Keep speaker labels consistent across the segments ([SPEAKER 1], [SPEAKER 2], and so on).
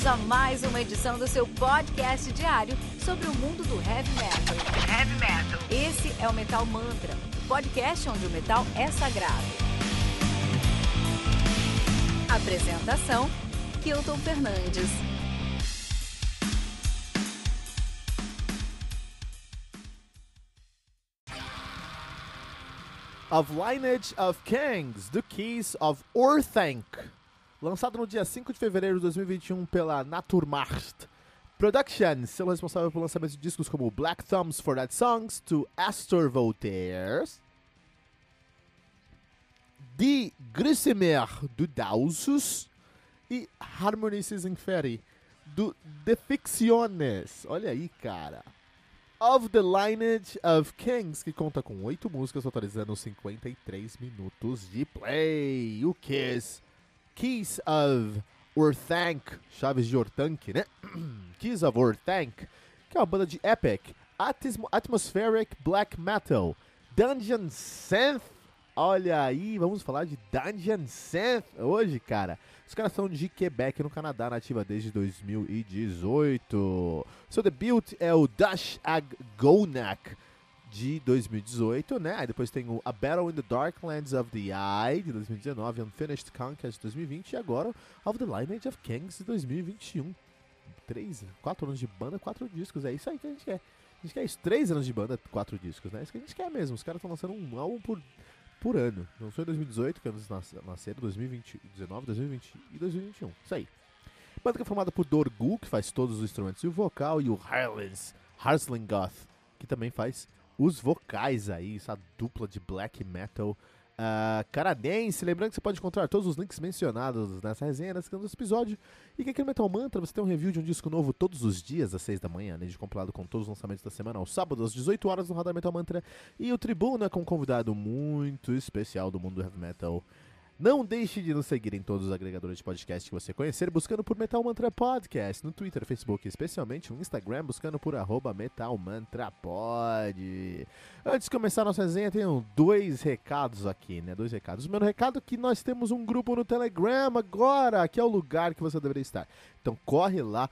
[SPEAKER 1] Bem-vindos a mais uma edição do seu podcast diário sobre o mundo do heavy metal. Heavy metal. Esse é o Metal Mantra, o podcast onde o metal é sagrado. Apresentação: Kilton Fernandes.
[SPEAKER 2] Of Lineage of Kings, The Keys of Orthanc, lançado no dia 5 de fevereiro de 2021 pela Naturmacht Productions, sendo responsável pelo lançamento de discos como Black Thumbs for That Songs, to Astor Voltaires, Die Grissemer do Dausus e Harmonies Inferi do The Ficciones. Olha aí, cara. Of the Lineage of Kings, que conta com oito músicas, totalizando 53 minutos de play. O Kiss, Keys of Orthanc, Chaves de Orthanc, né? Keys of Orthanc, que é uma banda de epic, atmos atmospheric black metal, Dungeon Synth. Olha aí, vamos falar de Dungeon Synth hoje, cara. Os caras são de Quebec, no Canadá, nativa desde 2018. Seu debut é o Dash Ag Gonak de 2018, né? Aí depois tem o A Battle in the Darklands of the Eye de 2019, Unfinished Conquest de 2020 e agora Of the Lineage of Kings de 2021. Três, quatro anos de banda, quatro discos. É isso aí que a gente quer. A gente quer isso. Três anos de banda, quatro discos, né? É isso que a gente quer mesmo. Os caras estão lançando um álbum por por ano. Foi em 2018, que anos nasceram, 2019, 2020 e 2021. Isso aí. Banda que é formada por Dorgu, que faz todos os instrumentos e o vocal, e o Harlins, Harslingoth, que também faz os vocais aí, essa dupla de black metal uh, canadense. Lembrando que você pode encontrar todos os links mencionados nessa resenha, nesse episódio. E que aqui no Metal Mantra você tem um review de um disco novo todos os dias, às 6 da manhã, de compilado com todos os lançamentos da semana, aos sábados, às 18 horas no Radar Metal Mantra. E o Tribuna com um convidado muito especial do mundo do heavy metal. Não deixe de nos seguir em todos os agregadores de podcast que você conhecer, buscando por Metal Mantra Podcast, no Twitter, Facebook, especialmente no Instagram, buscando por arroba Metal Mantra Pod. Antes de começar a nossa resenha, tenho dois recados aqui, né? Dois recados. O primeiro recado é que nós temos um grupo no Telegram agora, que é o lugar que você deveria estar. Então corre lá,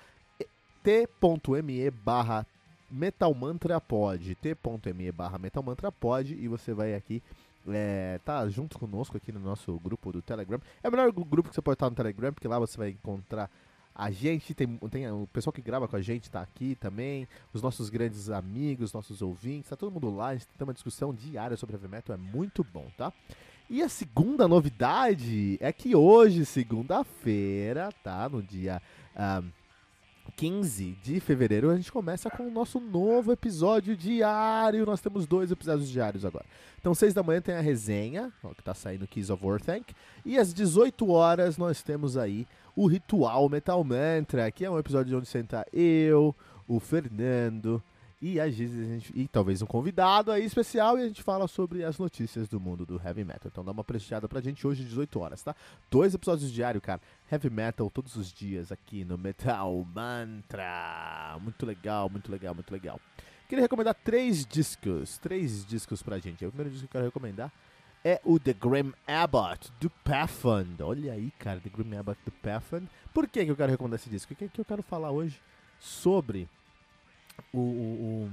[SPEAKER 2] t.me barra metalmantrapod, t.me barra metalmantrapod, e você vai aqui é, tá junto conosco aqui no nosso grupo do Telegram. É o melhor grupo que você pode estar no Telegram, porque lá você vai encontrar a gente, tem, tem o pessoal que grava com a gente tá aqui também, os nossos grandes amigos, nossos ouvintes, tá todo mundo lá, a gente tem uma discussão diária sobre heavy metal, é muito bom, tá? E a segunda novidade é que hoje, segunda-feira, tá? No dia. Um, 15 de fevereiro a gente começa com o nosso novo episódio diário. Nós temos dois episódios diários agora. Então, 6 da manhã tem a resenha, ó, que tá saindo Keys of Warthank. E às 18 horas nós temos aí o Ritual Metal Mantra, que é um episódio onde senta eu, o Fernando, e às vezes a gente. E talvez um convidado aí especial e a gente fala sobre as notícias do mundo do heavy metal. Então dá uma prestigiada pra gente hoje, 18 horas, tá? Dois episódios diário, cara. Heavy metal todos os dias aqui no Metal Mantra. Muito legal, muito legal, muito legal. Queria recomendar três discos. Três discos pra gente. O primeiro disco que eu quero recomendar é o The Grim Abbott do Pathfind. Olha aí, cara, The Grim Abbott do Pathfind. Por que, que eu quero recomendar esse disco? O que, que eu quero falar hoje sobre o, o, o,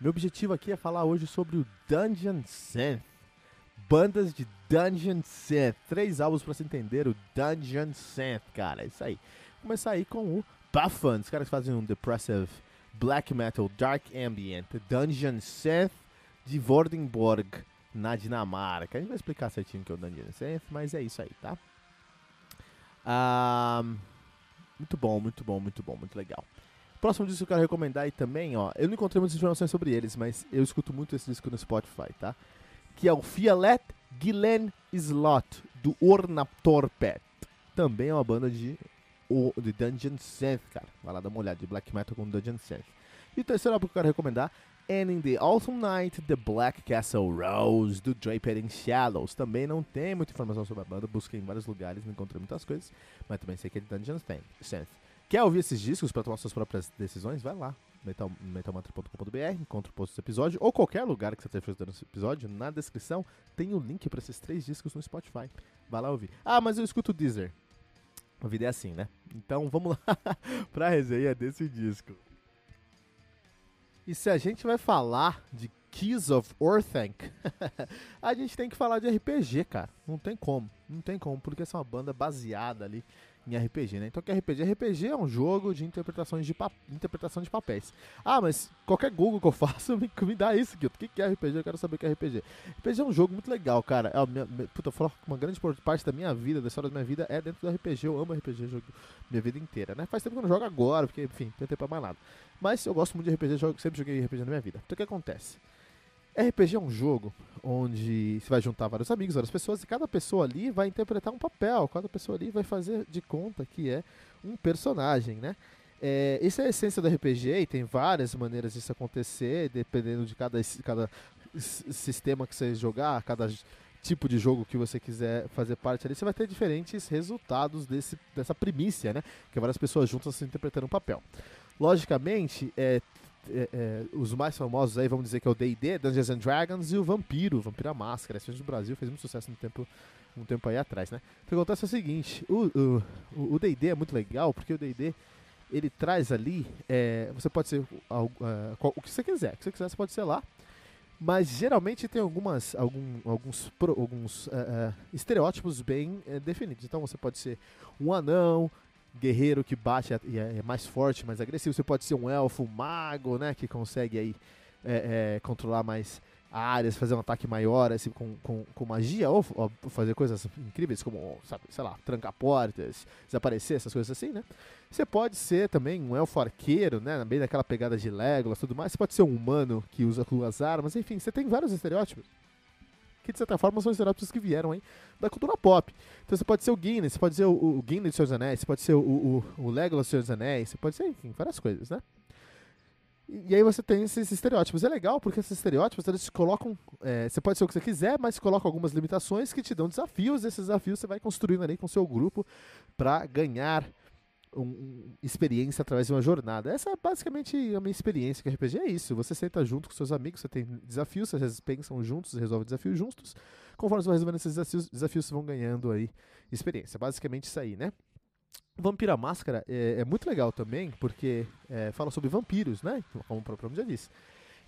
[SPEAKER 2] meu objetivo aqui é falar hoje sobre o Dungeon Synth. Bandas de Dungeon Synth. Três álbuns para se entender o Dungeon Synth, cara. É isso aí. Vou começar aí com o Buffon. Os caras fazem um depressive black metal, dark ambient, Dungeon Synth de Vordenborg, na Dinamarca. A gente vai explicar certinho o que é o Dungeon Synth, mas é isso aí, tá? Um, muito bom, muito bom, muito bom, muito legal. Próximo disco que eu quero recomendar aí também, ó. Eu não encontrei muitas informações sobre eles, mas eu escuto muito esse disco no Spotify, tá? Que é o Fialet Gillen Slot, do Ornatorpet. Também é uma banda de, de Dungeon Synth, cara. Vai lá dar uma olhada de black metal com Dungeon Synth. E o terceiro álbum que eu quero recomendar And in the Autumn Night, The Black Castle Rose, do Draper in Shallows. Também não tem muita informação sobre a banda, busquei em vários lugares, não encontrei muitas coisas, mas também sei que é de Dungeon Synth. Quer ouvir esses discos para tomar suas próprias decisões? Vai lá, metal, metalmantra.com.br, encontra o post do episódio, ou qualquer lugar que você esteja fazendo esse episódio, na descrição tem o link para esses três discos no Spotify. Vai lá ouvir. Ah, mas eu escuto o Deezer. A vida é assim, né? Então vamos lá pra resenha desse disco. E se a gente vai falar de Keys of Orthanc, a gente tem que falar de RPG, cara. Não tem como, não tem como, porque essa é uma banda baseada ali em RPG, né? Então, que é RPG? RPG é um jogo de interpretações de interpretação de papéis. Ah, mas qualquer Google que eu faço me, me dá isso aqui. O que, que é RPG? Eu quero saber o que é RPG. RPG é um jogo muito legal, cara. É, minha, minha, puta, eu falo que uma grande parte da minha vida, da história da minha vida, é dentro do RPG. Eu amo RPG jogo, minha vida inteira, né? Faz tempo que eu não jogo agora, porque, enfim, não tem tempo pra mais nada. Mas eu gosto muito de RPG, jogo, sempre joguei RPG na minha vida. Então, o que acontece? RPG é um jogo onde você vai juntar vários amigos, várias pessoas, e cada pessoa ali vai interpretar um papel, cada pessoa ali vai fazer de conta que é um personagem, né? É, essa é a essência do RPG e tem várias maneiras disso acontecer, dependendo de cada, cada sistema que você jogar, cada tipo de jogo que você quiser fazer parte ali, você vai ter diferentes resultados desse, dessa primícia, né? Que várias pessoas juntas interpretando um papel. Logicamente, é, é, é, os mais famosos aí, vamos dizer que é o D&D, Dungeons and Dragons e o Vampiro, Vampiro a Máscara. Esse do Brasil fez muito sucesso no tempo, um tempo aí atrás, né? O que acontece é o seguinte, o D&D é muito legal porque o D&D ele traz ali, é, você pode ser uh, o que você quiser, o que você quiser você pode ser lá, mas geralmente tem algumas, algum, alguns, pro, alguns uh, estereótipos bem definidos. Então você pode ser um anão, guerreiro que bate e é, é mais forte, mais agressivo. Você pode ser um elfo, um mago, né? Que consegue aí é, é, controlar mais áreas, fazer um ataque maior assim, com, com, com magia, ou, ou, fazer coisas incríveis como, sabe, sei lá, trancar portas, desaparecer, essas coisas assim, né? Você pode ser também um elfo arqueiro, né? Bem daquela pegada de Legolas tudo mais. Você pode ser um humano que usa duas armas, enfim, você tem vários estereótipos que de certa forma são estereótipos que vieram aí da cultura pop. Então você pode ser o Guinness, você pode ser o, o Guinness de Senhor dos Anéis, você pode ser o, o, o Legolas Senhor dos Anéis, você pode ser, enfim, várias coisas, né? E, e aí você tem esses estereótipos. É legal porque esses estereótipos eles te colocam. É, você pode ser o que você quiser, mas colocam algumas limitações que te dão desafios. Esses desafios você vai construindo ali com o seu grupo para ganhar um, experiência através de uma jornada. Essa é basicamente a minha experiência com RPG. É isso. Você senta junto com seus amigos, você tem desafios, vocês pensam juntos, resolvem desafios juntos. Conforme você vai resolvendo esses desafios, desafios vão ganhando aí experiência. Basicamente isso aí, né? Vampira Máscara é, é, muito legal também, porque é, fala sobre vampiros, né? Como o próprio nome já disse.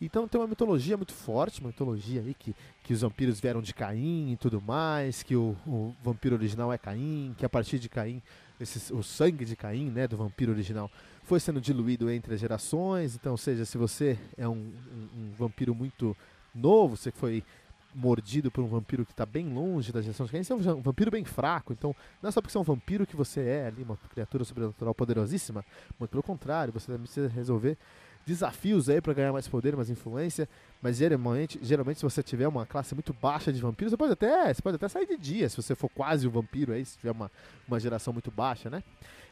[SPEAKER 2] Então tem uma mitologia muito forte, uma mitologia aí que, que os vampiros vieram de Caim e tudo mais, que o, o vampiro original é Caim, que a partir de Caim esse, o sangue de Caim, né, do vampiro original, foi sendo diluído entre as gerações. Então, ou seja, se você é um, um, um vampiro muito novo, você foi mordido por um vampiro que está bem longe da geração de Caim, você é um vampiro bem fraco. Então, não é só porque você é um vampiro que você é ali uma criatura sobrenatural poderosíssima, muito pelo contrário, você precisa resolver desafios aí para ganhar mais poder, mais influência, mas geralmente, geralmente se você tiver uma classe muito baixa de vampiros, você pode até, você pode até sair de dia, se você for quase um vampiro aí, se tiver uma, uma geração muito baixa, né?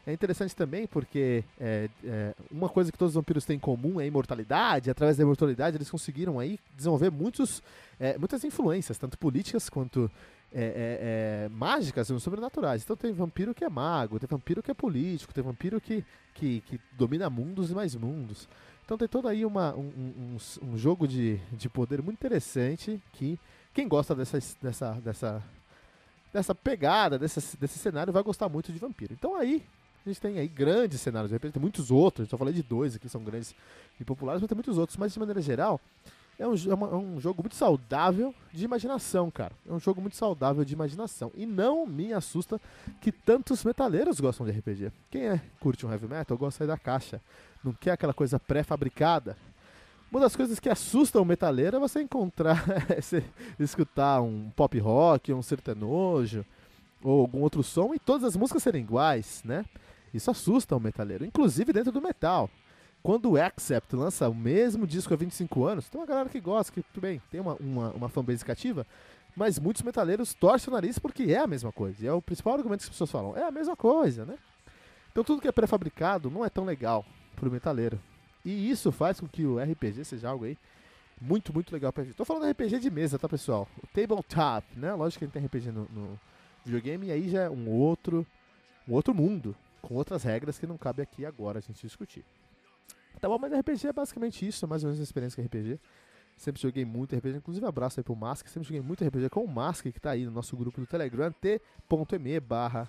[SPEAKER 2] É interessante também porque é, é, uma coisa que todos os vampiros têm em comum é a imortalidade. Através da imortalidade, eles conseguiram aí desenvolver muitos, é, muitas influências, tanto políticas quanto é, é, é, mágicas e sobrenaturais. Então tem vampiro que é mago, tem vampiro que é político, tem vampiro que, que, que domina mundos e mais mundos. Então tem todo aí uma, um, um, um, jogo de, de poder muito interessante que quem gosta dessa, dessa, dessa, dessa pegada, desse, desse cenário, vai gostar muito de Vampiro. Então aí a gente tem aí grandes cenários, de repente tem muitos outros, só falei de dois aqui, são grandes e populares, mas tem muitos outros, mas de maneira geral, é um, é, uma, é um jogo muito saudável de imaginação, cara. É um jogo muito saudável de imaginação. E não me assusta que tantos metaleiros gostam de RPG. Quem é curte um heavy metal gosta sair da caixa não quer aquela coisa pré-fabricada. Uma das coisas que assustam o metaleiro é você encontrar, você escutar um pop rock, um sertanojo ou algum outro som e todas as músicas serem iguais, né? Isso assusta o metaleiro, inclusive dentro do metal. Quando o Accept lança o mesmo disco há 25 anos, tem uma galera que gosta, que tudo bem, tem uma, uma, uma fanbase cativa, mas muitos metaleiros torcem o nariz porque é a mesma coisa. E é o principal argumento que as pessoas falam, é a mesma coisa, né? Então tudo que é pré-fabricado não é tão legal pro metaleiro. E isso faz com que o RPG seja algo aí muito, muito legal pra gente. Tô falando RPG de mesa, tá, pessoal? O tabletop, né? Lógico que a gente tem RPG no, no videogame, e aí já é um outro, um outro mundo, com outras regras que não cabe aqui agora a gente discutir. Tá bom, mas RPG é basicamente isso, é mais ou menos a experiência com RPG. Sempre joguei muito RPG, inclusive abraço aí pro Mask, sempre joguei muito RPG com o Mask, que tá aí no nosso grupo do Telegram, t.me barra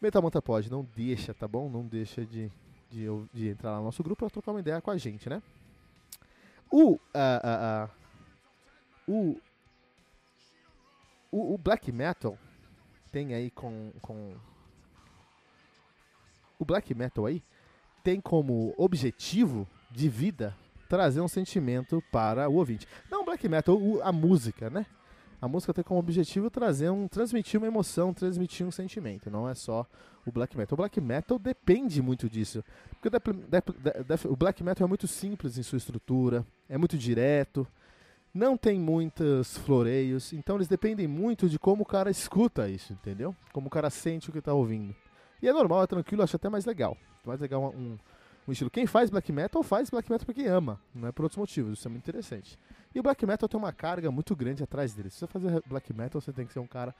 [SPEAKER 2] Metal Mantra pode, não deixa, tá bom? Não deixa de, de, de entrar lá no nosso grupo pra trocar uma ideia com a gente, né? O, uh, uh, uh, o, o black metal tem aí com, com o black metal aí tem como objetivo de vida trazer um sentimento para o ouvinte. Não black metal, a música, né? A música tem como objetivo trazer um, transmitir uma emoção, transmitir um sentimento. Não é só o black metal. O black metal depende muito disso, porque o black metal é muito simples em sua estrutura, é muito direto, não tem muitos floreios, então eles dependem muito de como o cara escuta isso, entendeu? Como o cara sente o que está ouvindo. E é normal, é tranquilo, acho até mais legal. Mais legal um, um estilo. Quem faz black metal faz black metal porque ama, não é por outros motivos. Isso é muito interessante. E o black metal tem uma carga muito grande atrás dele. Se você fazer black metal, você tem que ser um cara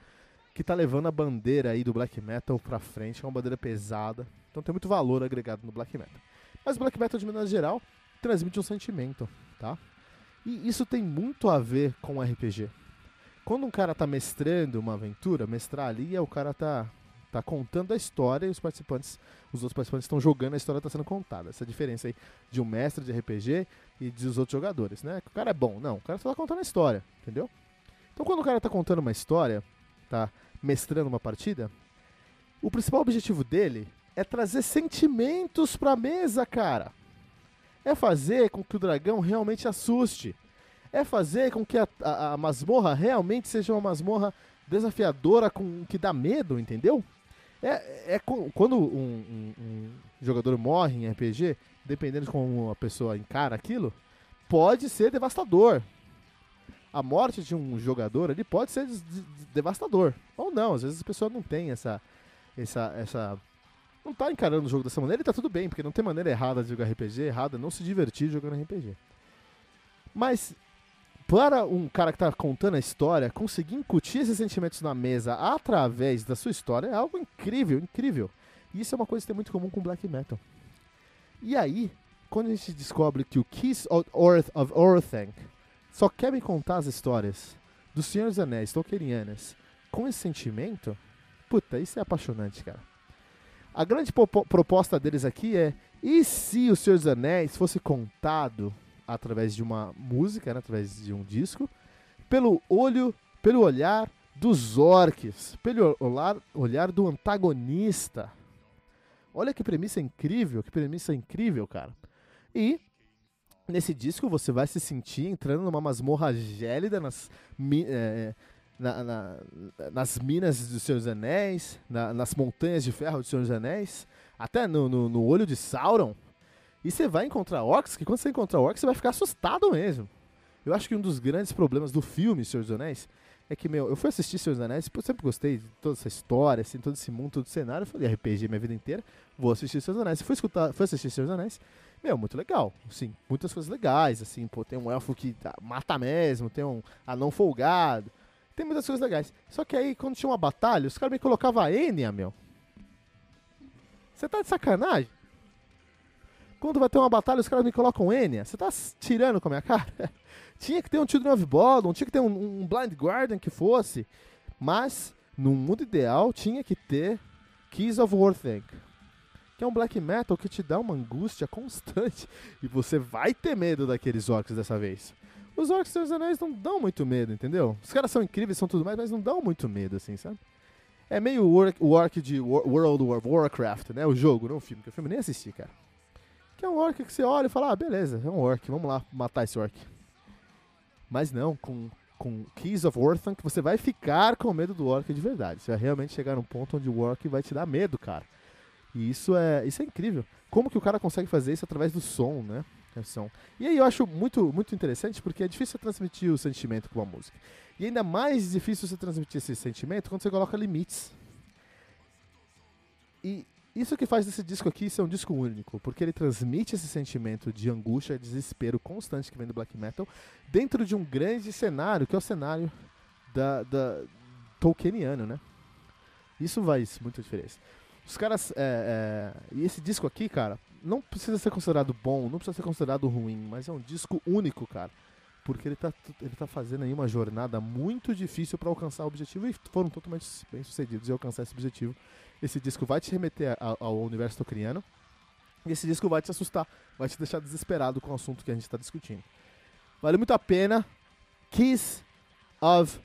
[SPEAKER 2] que tá levando a bandeira aí do black metal pra frente, é uma bandeira pesada. Então tem muito valor agregado no black metal. Mas o black metal, de maneira geral, transmite um sentimento, tá? E isso tem muito a ver com RPG. Quando um cara tá mestrando uma aventura, mestrar ali é o cara tá tá contando a história e os participantes, os outros participantes estão jogando, a história está sendo contada. Essa diferença aí de um mestre de RPG e dos outros jogadores, né? O cara é bom, não, o cara só tá contando a história, entendeu? Então quando o cara tá contando uma história, tá mestrando uma partida, o principal objetivo dele é trazer sentimentos pra mesa, cara. É fazer com que o dragão realmente assuste. É fazer com que a, a, a masmorra realmente seja uma masmorra desafiadora, com que dá medo, entendeu? É, é quando um, um, um, jogador morre em RPG, dependendo de como a pessoa encara aquilo, pode ser devastador. A morte de um jogador ali pode ser devastador. Ou não, às vezes a pessoa não tem essa. essa, essa não tá encarando o jogo dessa maneira e tá tudo bem, porque não tem maneira errada de jogar RPG, errada não se divertir jogando RPG. Mas para um cara que está contando a história, conseguir incutir esses sentimentos na mesa através da sua história é algo incrível, incrível. E isso é uma coisa que tem muito comum com black metal. E aí, quando a gente descobre que o Kiss of Earth of Orthanc só quer me contar as histórias dos Senhor dos Anéis Tolkienianas com esse sentimento, puta, isso é apaixonante, cara. A grande proposta deles aqui é: e se o Senhor dos Anéis fosse contado através de uma música, né, através de um disco, pelo olho, pelo olhar dos orcs, pelo olhar, olhar do antagonista. Olha que premissa incrível, que premissa incrível, cara. E nesse disco você vai se sentir entrando numa masmorra gélida nas, é, na, na, nas minas dos Seus Anéis, na, nas montanhas de ferro dos Seus Anéis, até no, no, no olho de Sauron. E você vai encontrar orcs, que quando você encontrar orcs, você vai ficar assustado mesmo. Eu acho que um dos grandes problemas do filme Senhor dos Anéis é que, meu, eu fui assistir Senhor dos Anéis, eu sempre gostei de toda essa história, assim, todo esse mundo, todo esse cenário. Eu falei, RPG minha vida inteira, vou assistir Senhor dos Anéis. Fui, escutar, fui assistir Senhor dos Anéis, meu, muito legal. Sim, muitas coisas legais, assim, pô, tem um elfo que tá, mata mesmo, tem um anão folgado, tem muitas coisas legais. Só que aí, quando tinha uma batalha, os caras me colocavam a Enya, meu. Você tá de sacanagem? Quando vai ter uma batalha, os caras me colocam Enya. Você tá tirando com a minha cara? tinha que ter um Children of Bodom, tinha que ter um, um Blind Guardian que fosse. Mas, no mundo ideal, tinha que ter Keys of Warthang. Que é um black metal que te dá uma angústia constante. E você vai ter medo daqueles orcs dessa vez. Os orcs dos anéis não dão muito medo, entendeu? Os caras são incríveis, são tudo mais, mas não dão muito medo, assim, sabe? É meio o orc de World of Warcraft, né? O jogo, não o filme, que o filme nem assisti, cara. Que é um orc que você olha e fala, ah, beleza, é um orc, vamos lá matar esse orc. Mas não, com, com Keys of Orphan, que você vai ficar com medo do orc de verdade. Você vai realmente chegar num ponto onde o orc vai te dar medo, cara. E isso é, isso é incrível. Como que o cara consegue fazer isso através do som, né? É som. E aí eu acho muito, muito interessante porque é difícil transmitir o sentimento com a música. E ainda mais difícil você transmitir esse sentimento quando você coloca limites. E isso que faz desse disco aqui ser um disco único, porque ele transmite esse sentimento de angústia e desespero constante que vem do black metal dentro de um grande cenário, que é o cenário da, da Tolkieniano, né? Isso faz muita diferença. Os caras. É, é, e esse disco aqui, cara, não precisa ser considerado bom, não precisa ser considerado ruim, mas é um disco único, cara. Porque ele tá, ele tá fazendo aí uma jornada muito difícil para alcançar o objetivo e foram totalmente bem sucedidos em alcançar esse objetivo Esse disco vai te remeter ao, ao universo tocriano. E esse disco vai te assustar, vai te deixar desesperado com o assunto que a gente está discutindo. Vale muito a pena. Kiss of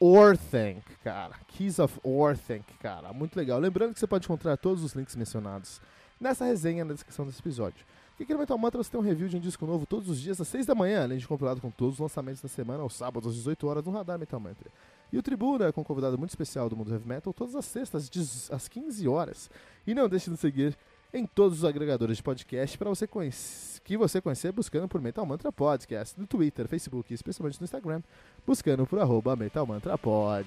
[SPEAKER 2] Orthanc, cara. Keys of Orthanc, cara. Muito legal. Lembrando que você pode encontrar todos os links mencionados nessa resenha na descrição desse episódio. E Mantra você tem um review de um disco novo todos os dias às 6 da manhã, além de compilado com todos os lançamentos da semana, aos sábados às 18 horas no Radar Metal Mantra. E o Tribuna, com um convidado muito especial do mundo heavy metal, todas as sextas às 15 horas. E não deixe de seguir em todos os agregadores de podcast para você conhecer, que você conhecer buscando por Metal Mantra Podcast no Twitter, Facebook e especialmente no Instagram, buscando por arroba Metal Mantra Pod.